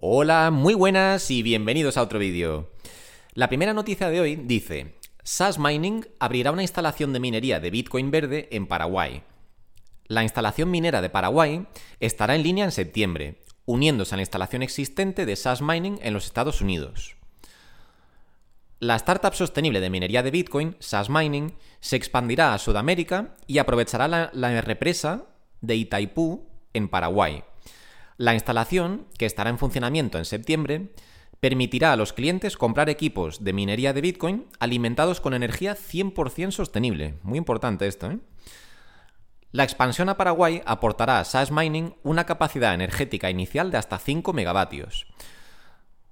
Hola, muy buenas y bienvenidos a otro vídeo. La primera noticia de hoy dice, SAS Mining abrirá una instalación de minería de Bitcoin verde en Paraguay. La instalación minera de Paraguay estará en línea en septiembre, uniéndose a la instalación existente de SAS Mining en los Estados Unidos. La startup sostenible de minería de Bitcoin, SAS Mining, se expandirá a Sudamérica y aprovechará la, la represa de Itaipú en Paraguay la instalación, que estará en funcionamiento en septiembre, permitirá a los clientes comprar equipos de minería de Bitcoin alimentados con energía 100% sostenible. Muy importante esto, ¿eh? La expansión a Paraguay aportará a SAS Mining una capacidad energética inicial de hasta 5 megavatios.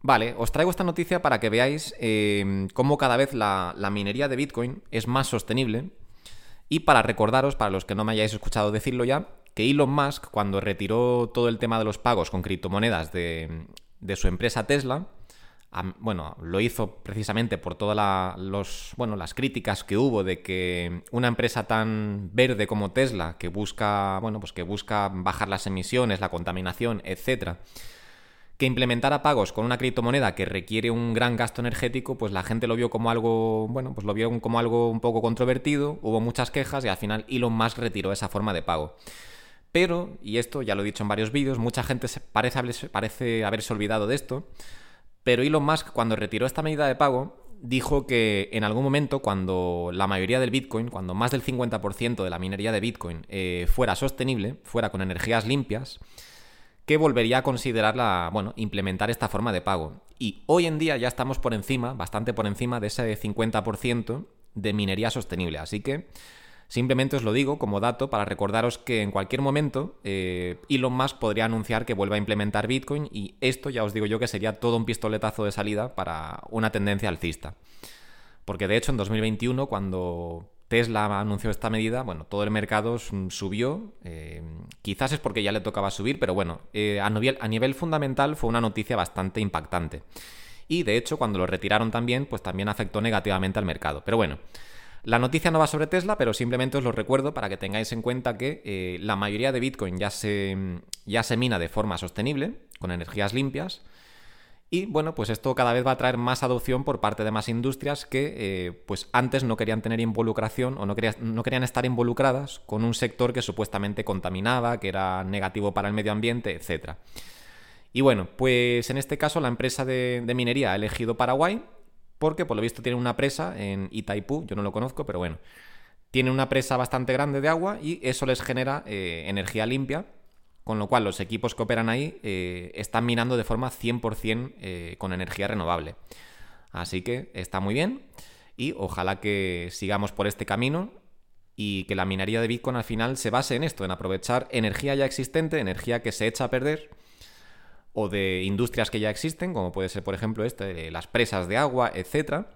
Vale, os traigo esta noticia para que veáis eh, cómo cada vez la, la minería de Bitcoin es más sostenible y para recordaros, para los que no me hayáis escuchado decirlo ya, que Elon Musk, cuando retiró todo el tema de los pagos con criptomonedas de, su empresa Tesla, bueno, lo hizo precisamente por todas las críticas que hubo de que una empresa tan verde como Tesla, que busca, bueno, pues que busca bajar las emisiones, la contaminación, etcétera, que implementara pagos con una criptomoneda que requiere un gran gasto energético, pues la gente lo vio como algo, bueno, pues lo vio como algo un poco controvertido, hubo muchas quejas y al final Elon Musk retiró esa forma de pago. Pero, y esto ya lo he dicho en varios vídeos, mucha gente parece, haberse olvidado de esto, pero Elon Musk cuando retiró esta medida de pago dijo que en algún momento cuando la mayoría del Bitcoin, cuando más del 50% de la minería de Bitcoin eh, fuera sostenible, fuera con energías limpias, que volvería a considerarla, bueno, implementar esta forma de pago. Y hoy en día ya estamos por encima, bastante por encima de ese 50% de minería sostenible. Así que Simplemente os lo digo como dato para recordaros que en cualquier momento eh, Elon Musk podría anunciar que vuelva a implementar Bitcoin y esto ya os digo yo que sería todo un pistoletazo de salida para una tendencia alcista. Porque de hecho en 2021 cuando Tesla anunció esta medida, bueno, todo el mercado subió. Eh, quizás es porque ya le tocaba subir, pero bueno, eh, a, nivel, a nivel fundamental fue una noticia bastante impactante. Y de hecho, cuando lo retiraron también, pues también afectó negativamente al mercado. Pero bueno, la noticia no va sobre Tesla, pero simplemente os lo recuerdo para que tengáis en cuenta que eh, la mayoría de Bitcoin ya se, ya se mina de forma sostenible, con energías limpias. Y bueno, pues esto cada vez va a traer más adopción por parte de más industrias que eh, pues antes no querían tener involucración o no, no querían estar involucradas con un sector que supuestamente contaminaba, que era negativo para el medio ambiente, etc. Y bueno, pues en este caso la empresa de minería ha elegido Paraguay porque por lo visto tiene una presa en Itaipú, yo no lo conozco, pero bueno, tiene una presa bastante grande de agua y eso les genera eh, energía limpia, con lo cual los equipos que operan ahí eh, están minando de forma 100% eh, con energía renovable. Así que está muy bien y ojalá que sigamos por este camino y que la minería de Bitcoin al final se base en esto, en aprovechar energía ya existente, energía que se echa a perder o de industrias que ya existen, como puede ser, por ejemplo, este, las presas de agua, etcétera,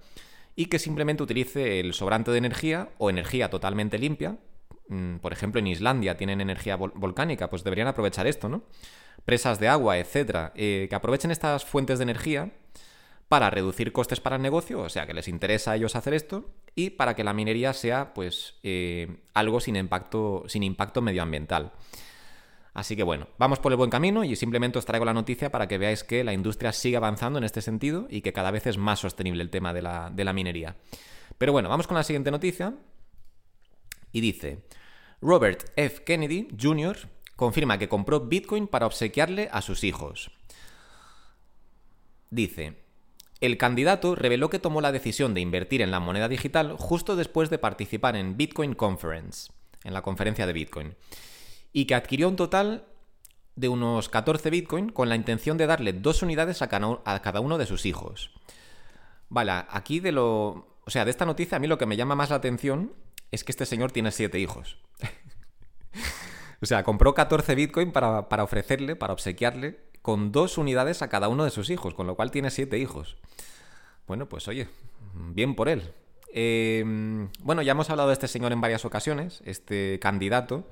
y que simplemente utilice el sobrante de energía o energía totalmente limpia. Mm, por ejemplo, en Islandia tienen energía volcánica, pues deberían aprovechar esto, ¿no? Presas de agua, etcétera, eh, que aprovechen estas fuentes de energía para reducir costes para el negocio, o sea, que les interesa a ellos hacer esto, y para que la minería sea, pues, eh, algo sin impacto, sin impacto medioambiental. Así que bueno, vamos por el buen camino y simplemente os traigo la noticia para que veáis que la industria sigue avanzando en este sentido y que cada vez es más sostenible el tema de la, minería. Pero bueno, vamos con la siguiente noticia. Y dice, Robert F. Kennedy Jr. confirma que compró Bitcoin para obsequiarle a sus hijos. Dice, el candidato reveló que tomó la decisión de invertir en la moneda digital justo después de participar en Bitcoin Conference, en la conferencia de Bitcoin y que adquirió un total de unos 14 Bitcoin con la intención de darle dos unidades a cada uno de sus hijos. Vale, aquí de lo... O sea, de esta noticia a mí lo que me llama más la atención es que este señor tiene siete hijos. o sea, compró 14 Bitcoin para, para, ofrecerle, para obsequiarle, con dos unidades a cada uno de sus hijos, con lo cual tiene siete hijos. Bueno, pues oye, bien por él. Eh, bueno, ya hemos hablado de este señor en varias ocasiones, este candidato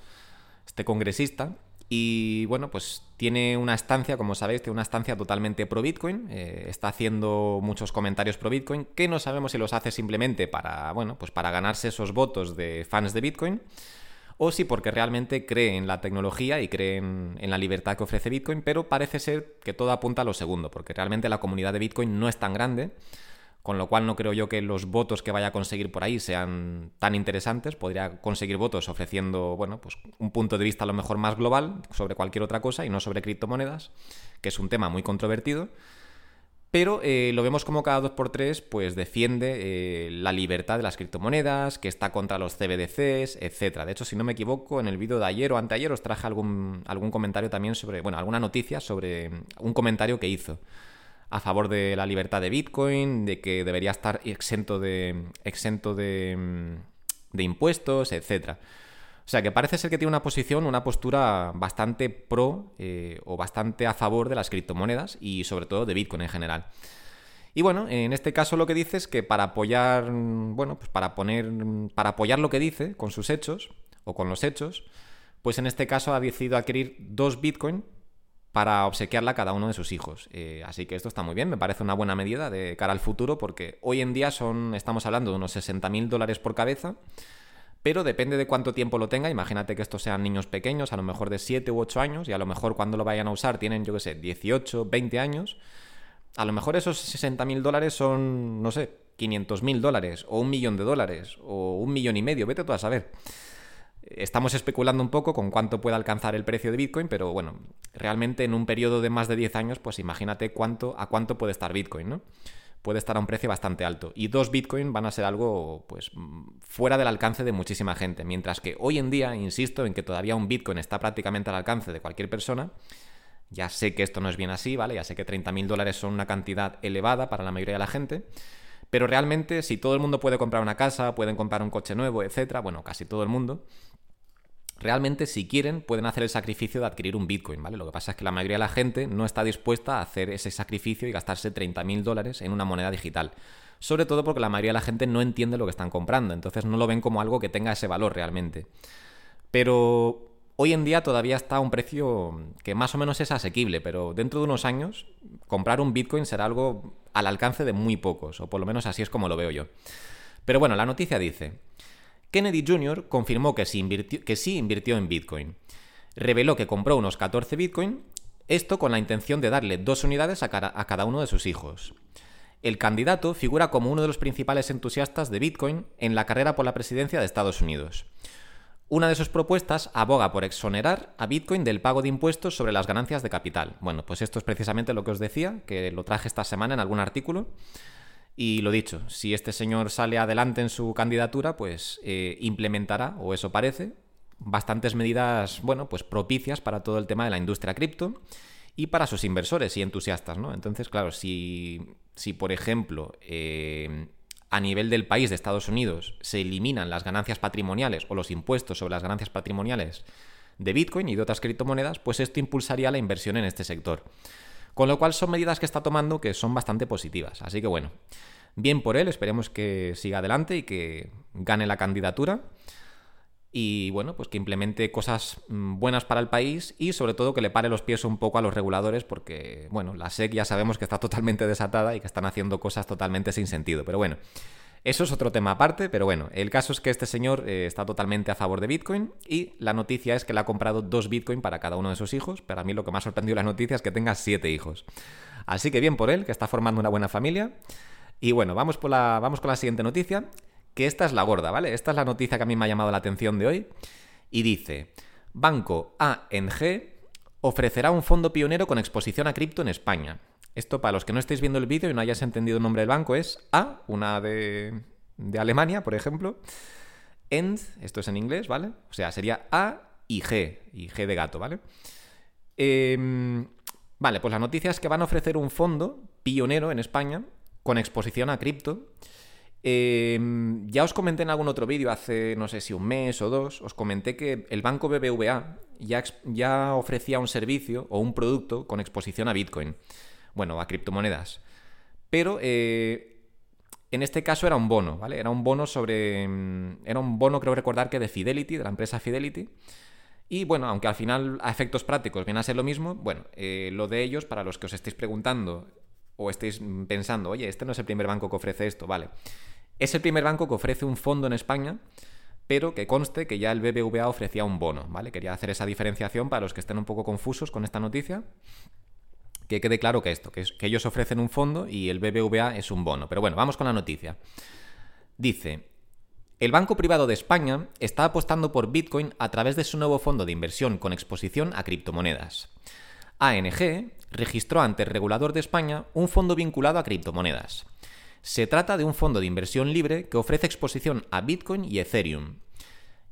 este congresista. Y bueno, pues tiene una estancia, como sabéis, tiene una estancia totalmente pro Bitcoin. Eh, está haciendo muchos comentarios pro Bitcoin que no sabemos si los hace simplemente para, bueno, pues para ganarse esos votos de fans de Bitcoin o si porque realmente cree en la tecnología y cree en, la libertad que ofrece Bitcoin, pero parece ser que todo apunta a lo segundo, porque realmente la comunidad de Bitcoin no es tan grande, con lo cual no creo yo que los votos que vaya a conseguir por ahí sean tan interesantes. Podría conseguir votos ofreciendo, bueno, pues un punto de vista a lo mejor más global sobre cualquier otra cosa y no sobre criptomonedas, que es un tema muy controvertido. Pero eh, lo vemos como cada 2x3 pues defiende eh, la libertad de las criptomonedas, que está contra los CBDCs, etc. De hecho, si no me equivoco, en el vídeo de ayer o anteayer os traje algún, algún comentario también sobre, bueno, alguna noticia sobre un comentario que hizo a favor de la libertad de Bitcoin, de que debería estar exento de, exento de, de impuestos, etcétera. O sea que parece ser que tiene una posición, una postura bastante pro eh, o bastante a favor de las criptomonedas y sobre todo de Bitcoin en general. Y bueno, en este caso lo que dice es que para apoyar, bueno, pues para poner, para apoyar lo que dice con sus hechos o con los hechos, pues en este caso ha decidido adquirir dos Bitcoin para obsequiarla a cada uno de sus hijos. Eh, así que esto está muy bien, me parece una buena medida de cara al futuro porque hoy en día son, estamos hablando de unos 60.000 dólares por cabeza pero depende de cuánto tiempo lo tenga. Imagínate que estos sean niños pequeños, a lo mejor de 7 u 8 años, y a lo mejor cuando lo vayan a usar tienen, yo qué sé, 18, 20 años. A lo mejor esos 60 mil dólares son, no sé, 500 mil dólares, o un millón de dólares, o un millón y medio, vete tú a saber. Estamos especulando un poco con cuánto puede alcanzar el precio de Bitcoin, pero bueno, realmente en un periodo de más de 10 años, pues imagínate cuánto, a cuánto puede estar Bitcoin, ¿no? puede estar a un precio bastante alto. Y dos Bitcoin van a ser algo pues fuera del alcance de muchísima gente. Mientras que hoy en día, insisto en que todavía un Bitcoin está prácticamente al alcance de cualquier persona. Ya sé que esto no es bien así, ¿vale? Ya sé que 30.000 dólares son una cantidad elevada para la mayoría de la gente. Pero realmente, si todo el mundo puede comprar una casa, pueden comprar un coche nuevo, etcétera, bueno, casi todo el mundo, realmente si quieren pueden hacer el sacrificio de adquirir un Bitcoin, ¿vale? Lo que pasa es que la mayoría de la gente no está dispuesta a hacer ese sacrificio y gastarse 30.000 dólares en una moneda digital. Sobre todo porque la mayoría de la gente no entiende lo que están comprando, entonces no lo ven como algo que tenga ese valor realmente. Pero hoy en día todavía está a un precio que más o menos es asequible, pero dentro de unos años comprar un Bitcoin será algo al alcance de muy pocos, o por lo menos así es como lo veo yo. Pero bueno, la noticia dice, Kennedy Jr. confirmó que sí, invirtió, en Bitcoin. Reveló que compró unos 14 Bitcoin, esto con la intención de darle dos unidades a cada uno de sus hijos. El candidato figura como uno de los principales entusiastas de Bitcoin en la carrera por la presidencia de Estados Unidos. Una de sus propuestas aboga por exonerar a Bitcoin del pago de impuestos sobre las ganancias de capital. Bueno, pues esto es precisamente lo que os decía, que lo traje esta semana en algún artículo. Y lo dicho, si este señor sale adelante en su candidatura, pues eh, implementará, o eso parece, bastantes medidas, bueno, pues propicias para todo el tema de la industria cripto y para sus inversores y entusiastas, ¿no? Entonces, claro, si, si por ejemplo, eh, a nivel del país de Estados Unidos se eliminan las ganancias patrimoniales o los impuestos sobre las ganancias patrimoniales de Bitcoin y de otras criptomonedas, pues esto impulsaría la inversión en este sector. Con lo cual son medidas que está tomando que son bastante positivas. Así que bueno, bien por él, esperemos que siga adelante y que gane la candidatura. Y bueno, pues que implemente cosas mm, buenas para el país y sobre todo que le pare los pies un poco a los reguladores porque, bueno, la SEC ya sabemos que está totalmente desatada y que están haciendo cosas totalmente sin sentido. Pero bueno, eso es otro tema aparte, pero bueno, el caso es que este señor eh, está totalmente a favor de Bitcoin y la noticia es que le ha comprado dos Bitcoin para cada uno de sus hijos, pero a mí lo que más sorprendió la noticia es que tenga siete hijos. Así que bien por él, que está formando una buena familia. Y bueno, vamos, la, vamos con la siguiente noticia, que esta es la gorda, ¿vale? Esta es la noticia que a mí me ha llamado la atención de hoy y dice, Banco ANG ofrecerá un fondo pionero con exposición a cripto en España. Esto, para los que no estéis viendo el vídeo y no hayáis entendido el nombre del banco, es A, una de, Alemania, por ejemplo. END, esto es en inglés, ¿vale? O sea, sería A y G, y G de gato, ¿vale? Em, vale, pues la noticia es que van a ofrecer un fondo pionero en España con exposición a cripto. Em, ya os comenté en algún otro vídeo hace, no sé si un mes o dos, os comenté que el banco BBVA ya, ya ofrecía un servicio o un producto con exposición a Bitcoin bueno, a criptomonedas. Pero eh, en este caso era un bono, ¿vale? Era un bono sobre. Mm, era un bono, creo recordar que de Fidelity, de la empresa Fidelity. Y bueno, aunque al final a efectos prácticos viene a ser lo mismo, bueno, eh, lo de ellos, para los que os estéis preguntando o estéis pensando, oye, este no es el primer banco que ofrece esto, vale. Es el primer banco que ofrece un fondo en España pero que conste que ya el BBVA ofrecía un bono, ¿vale? Quería hacer esa diferenciación para los que estén un poco confusos con esta noticia. Que quede claro que esto, que, es, que ellos ofrecen un fondo y el BBVA es un bono. Pero bueno, vamos con la noticia. Dice, el Banco Privado de España está apostando por Bitcoin a través de su nuevo fondo de inversión con exposición a criptomonedas. ANG registró ante el regulador de España un fondo vinculado a criptomonedas. Se trata de un fondo de inversión libre que ofrece exposición a Bitcoin y Ethereum.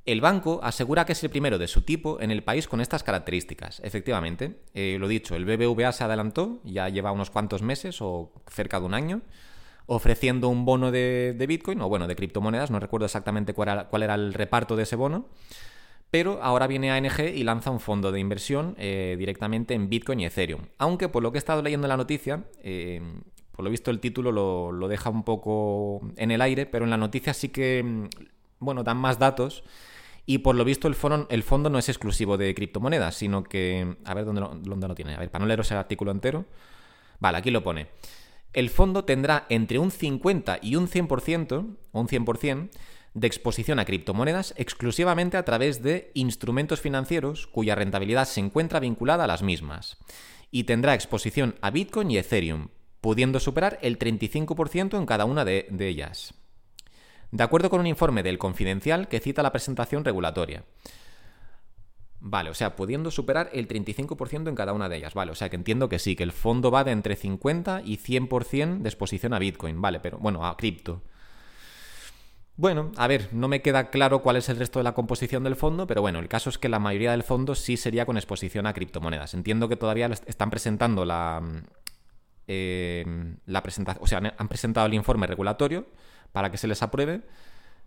El banco asegura que es el primero de su tipo en el país con estas características. Efectivamente, eh, lo dicho, el BBVA se adelantó, ya lleva unos cuantos meses o cerca de un año, ofreciendo un bono de, Bitcoin, o bueno, de criptomonedas, no recuerdo exactamente cuál era, el reparto de ese bono, pero ahora viene ANG y lanza un fondo de inversión eh, directamente en Bitcoin y Ethereum. Aunque por lo que he estado leyendo en la noticia, eh, por lo visto el título lo, deja un poco en el aire, pero en la noticia sí que, mm, bueno, dan más datos. Y por lo visto el fondo, no es exclusivo de criptomonedas, sino que... A ver, ¿dónde lo, dónde tiene? A ver, para no leeros el artículo entero. Vale, aquí lo pone. El fondo tendrá entre un 50 y un 100%, o un 100%, de exposición a criptomonedas exclusivamente a través de instrumentos financieros cuya rentabilidad se encuentra vinculada a las mismas. Y tendrá exposición a Bitcoin y Ethereum, pudiendo superar el 35% en cada una de, ellas. De acuerdo con un informe del Confidencial que cita la presentación regulatoria. Vale, o sea, pudiendo superar el 35% en cada una de ellas. Vale, o sea que entiendo que sí, que el fondo va de entre 50 y 100% de exposición a Bitcoin. Vale, pero bueno, a cripto. Bueno, a ver, no me queda claro cuál es el resto de la composición del fondo, pero bueno, el caso es que la mayoría del fondo sí sería con exposición a criptomonedas. Entiendo que todavía están presentando la, Em, la presentación, o sea, han presentado el informe regulatorio para que se les apruebe,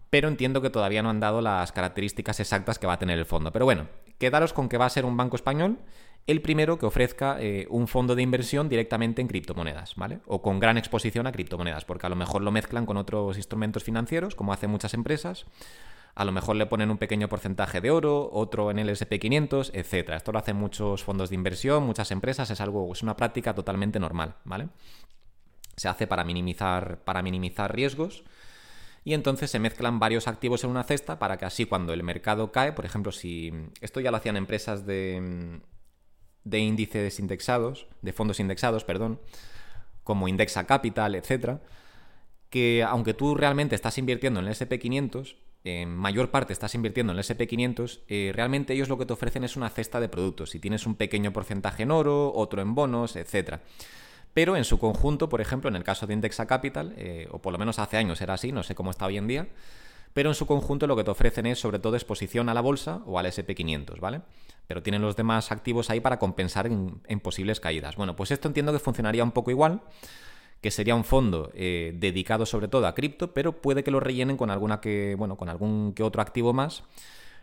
pero entiendo que todavía no han dado las características exactas que va a tener el fondo. Pero bueno, quedaros con que va a ser un banco español el primero que ofrezca eh, un fondo de inversión directamente en criptomonedas, ¿vale? O con gran exposición a criptomonedas, porque a lo mejor lo mezclan con otros instrumentos financieros, como hacen muchas empresas, a lo mejor le ponen un pequeño porcentaje de oro, otro en el SP500, etc. Esto lo hacen muchos fondos de inversión, muchas empresas, es algo, es una práctica totalmente normal, ¿vale? Se hace para minimizar, para minimizar riesgos y entonces se mezclan varios activos en una cesta para que así cuando el mercado cae, por ejemplo, si esto ya lo hacían empresas de, de índices indexados, de fondos indexados, perdón, como Indexa Capital, etcétera, que aunque tú realmente estás invirtiendo en el SP500, en mayor parte estás invirtiendo en el SP500, eh, realmente ellos lo que te ofrecen es una cesta de productos. Si tienes un pequeño porcentaje en oro, otro en bonos, etc. Pero en su conjunto, por ejemplo, en el caso de Indexa Capital, eh, o por lo menos hace años era así, no sé cómo está hoy en día, pero en su conjunto lo que te ofrecen es sobre todo exposición a la bolsa o al SP500, ¿vale? Pero tienen los demás activos ahí para compensar en posibles caídas. Bueno, pues esto entiendo que funcionaría un poco igual que sería un fondo eh, dedicado sobre todo a cripto, pero puede que lo rellenen con alguna que, bueno, con algún que otro activo más,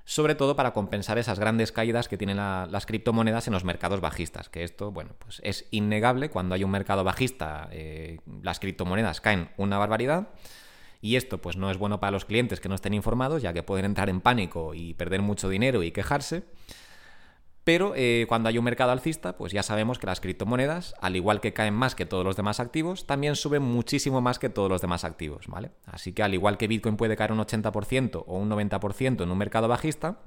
sobre todo para compensar esas grandes caídas que tienen las criptomonedas en los mercados bajistas. Que esto, bueno, pues es innegable. Cuando hay un mercado bajista, eh, las criptomonedas caen una barbaridad. Y esto, pues, no es bueno para los clientes que no estén informados, ya que pueden entrar en pánico y perder mucho dinero y quejarse. Pero eh, cuando hay un mercado alcista, pues ya sabemos que las criptomonedas, al igual que caen más que todos los demás activos, también suben muchísimo más que todos los demás activos, ¿vale? Así que al igual que Bitcoin puede caer un 80% o un 90% en un mercado bajista,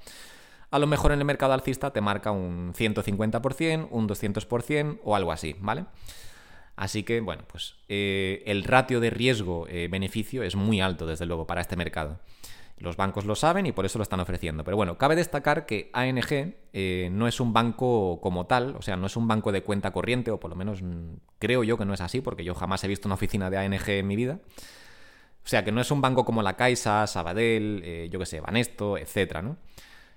a lo mejor en el mercado alcista te marca un 150%, un 200% o algo así, ¿vale? Así que, bueno, pues eh, el ratio de riesgo-beneficio es muy alto, desde luego, para este mercado. Los bancos lo saben y por eso lo están ofreciendo. Pero bueno, cabe destacar que ANG eh, no es un banco como tal, o sea, no es un banco de cuenta corriente, o por lo menos mm, creo yo que no es así, porque yo jamás he visto una oficina de ANG en mi vida. O sea, que no es un banco como la Caixa, Sabadell, eh, yo qué sé, Banesto, etcétera, ¿no?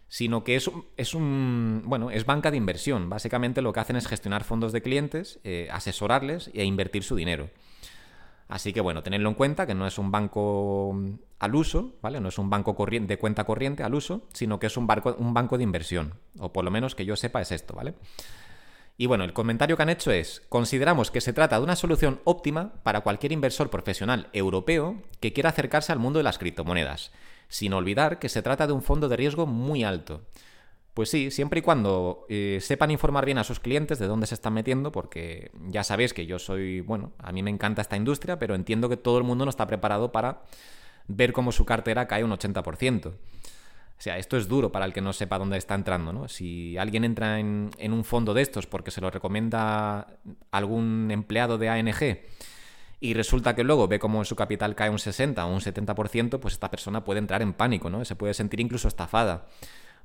Sino que es, es un. Bueno, es banca de inversión. Básicamente lo que hacen es gestionar fondos de clientes, eh, asesorarles e invertir su dinero. Así que bueno, tenedlo en cuenta que no es un banco al uso, ¿vale? No es un banco de cuenta corriente al uso, sino que es un, un banco de inversión. O por lo menos que yo sepa es esto, ¿vale? Y bueno, el comentario que han hecho es, consideramos que se trata de una solución óptima para cualquier inversor profesional europeo que quiera acercarse al mundo de las criptomonedas, sin olvidar que se trata de un fondo de riesgo muy alto. Pues sí, siempre y cuando eh, sepan informar bien a sus clientes de dónde se están metiendo, porque ya sabéis que yo soy, bueno, a mí me encanta esta industria, pero entiendo que todo el mundo no está preparado para ver cómo su cartera cae un 80%. O sea, esto es duro para el que no sepa dónde está entrando, ¿no? Si alguien entra en, en un fondo de estos porque se lo recomienda algún empleado de ANG y resulta que luego ve cómo su capital cae un 60 o un 70%, pues esta persona puede entrar en pánico, ¿no? Se puede sentir incluso estafada.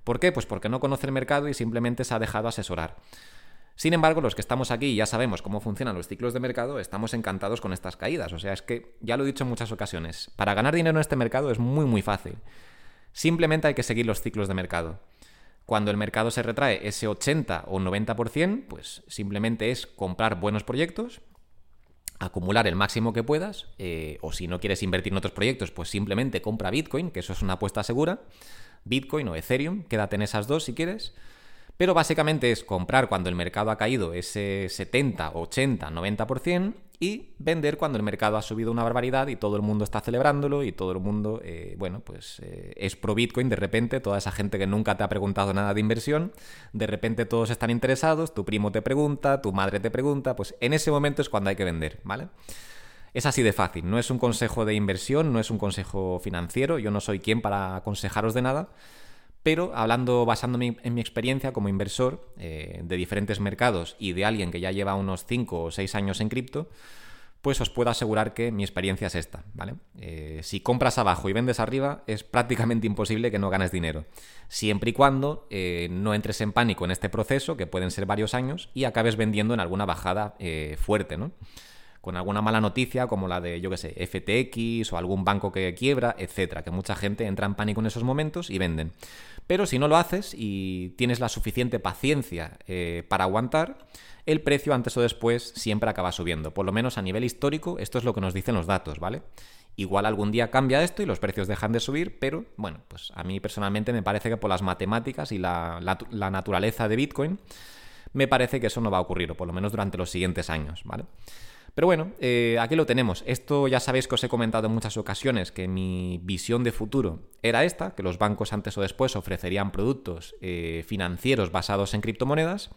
¿Por qué? Pues porque no conoce el mercado y simplemente se ha dejado asesorar. Sin embargo, los que estamos aquí y ya sabemos cómo funcionan los ciclos de mercado, estamos encantados con estas caídas. O sea, es que ya lo he dicho en muchas ocasiones, para ganar dinero en este mercado es muy muy fácil. Simplemente hay que seguir los ciclos de mercado. Cuando el mercado se retrae ese 80 o 90%, pues simplemente es comprar buenos proyectos, acumular el máximo que puedas, eh, o si no quieres invertir en otros proyectos, pues simplemente compra Bitcoin, que eso es una apuesta segura, Bitcoin o Ethereum, quédate en esas dos si quieres, pero básicamente es comprar cuando el mercado ha caído ese 70, 80, 90% y vender cuando el mercado ha subido una barbaridad y todo el mundo está celebrándolo y todo el mundo, eh, bueno, pues eh, es pro Bitcoin de repente, toda esa gente que nunca te ha preguntado nada de inversión, de repente todos están interesados, tu primo te pregunta, tu madre te pregunta, pues en ese momento es cuando hay que vender, ¿vale? Es así de fácil, no es un consejo de inversión, no es un consejo financiero, yo no soy quien para aconsejaros de nada, pero hablando, basándome en mi experiencia como inversor eh, de diferentes mercados y de alguien que ya lleva unos 5 o 6 años en cripto, pues os puedo asegurar que mi experiencia es esta, ¿vale? Eh, si compras abajo y vendes arriba, es prácticamente imposible que no ganes dinero. Siempre y cuando eh, no entres en pánico en este proceso, que pueden ser varios años, y acabes vendiendo en alguna bajada fuerte, ¿no? Con alguna mala noticia como la de, yo qué sé, FTX o algún banco que quiebra, etcétera, que mucha gente entra en pánico en esos momentos y venden. Pero si no lo haces y tienes la suficiente paciencia eh, para aguantar, el precio antes o después siempre acaba subiendo. Por lo menos a nivel histórico, esto es lo que nos dicen los datos, ¿vale? Igual algún día cambia esto y los precios dejan de subir, pero bueno, pues a mí personalmente me parece que por las matemáticas y la, la naturaleza de Bitcoin, me parece que eso no va a ocurrir, o por lo menos durante los siguientes años, ¿vale? Pero bueno, eh, aquí lo tenemos. Esto ya sabéis que os he comentado en muchas ocasiones que mi visión de futuro era esta, que los bancos antes o después ofrecerían productos eh, financieros basados en criptomonedas.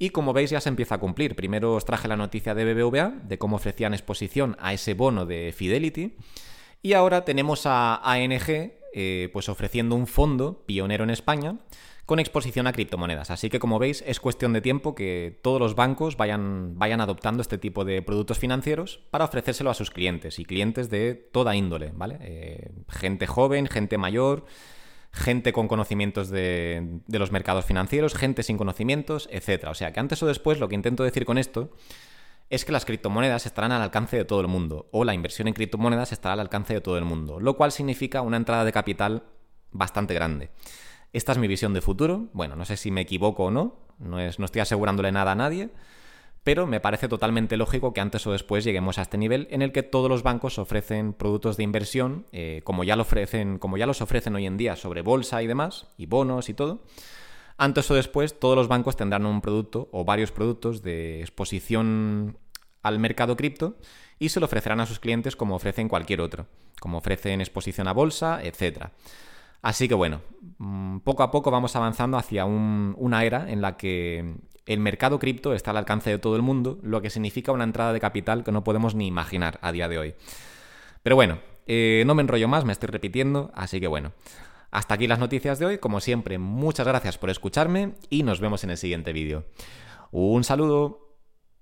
Y como veis ya se empieza a cumplir. Primero os traje la noticia de BBVA, de cómo ofrecían exposición a ese bono de Fidelity. Y ahora tenemos a ANG eh, pues ofreciendo un fondo pionero en España con exposición a criptomonedas. Así que como veis es cuestión de tiempo que todos los bancos vayan, vayan adoptando este tipo de productos financieros para ofrecérselo a sus clientes y clientes de toda índole, ¿vale? Eh, gente joven, gente mayor, gente con conocimientos de, de los mercados financieros, gente sin conocimientos, etc. O sea que antes o después lo que intento decir con esto es que las criptomonedas estarán al alcance de todo el mundo, o la inversión en criptomonedas estará al alcance de todo el mundo, lo cual significa una entrada de capital bastante grande. Esta es mi visión de futuro. Bueno, no sé si me equivoco o no, no, es, no estoy asegurándole nada a nadie, pero me parece totalmente lógico que antes o después lleguemos a este nivel en el que todos los bancos ofrecen productos de inversión, eh, como, ya lo ofrecen, como ya los ofrecen hoy en día sobre bolsa y demás, y bonos y todo. Antes o después todos los bancos tendrán un producto o varios productos de exposición al mercado cripto y se lo ofrecerán a sus clientes como ofrecen cualquier otro, como ofrecen exposición a bolsa, etcétera. Así que bueno, mm, poco a poco vamos avanzando hacia una era en la que el mercado cripto está al alcance de todo el mundo, lo que significa una entrada de capital que no podemos ni imaginar a día de hoy. Pero bueno, eh, no me enrollo más, me estoy repitiendo, así que bueno. Hasta aquí las noticias de hoy, como siempre, muchas gracias por escucharme y nos vemos en el siguiente vídeo. Un saludo.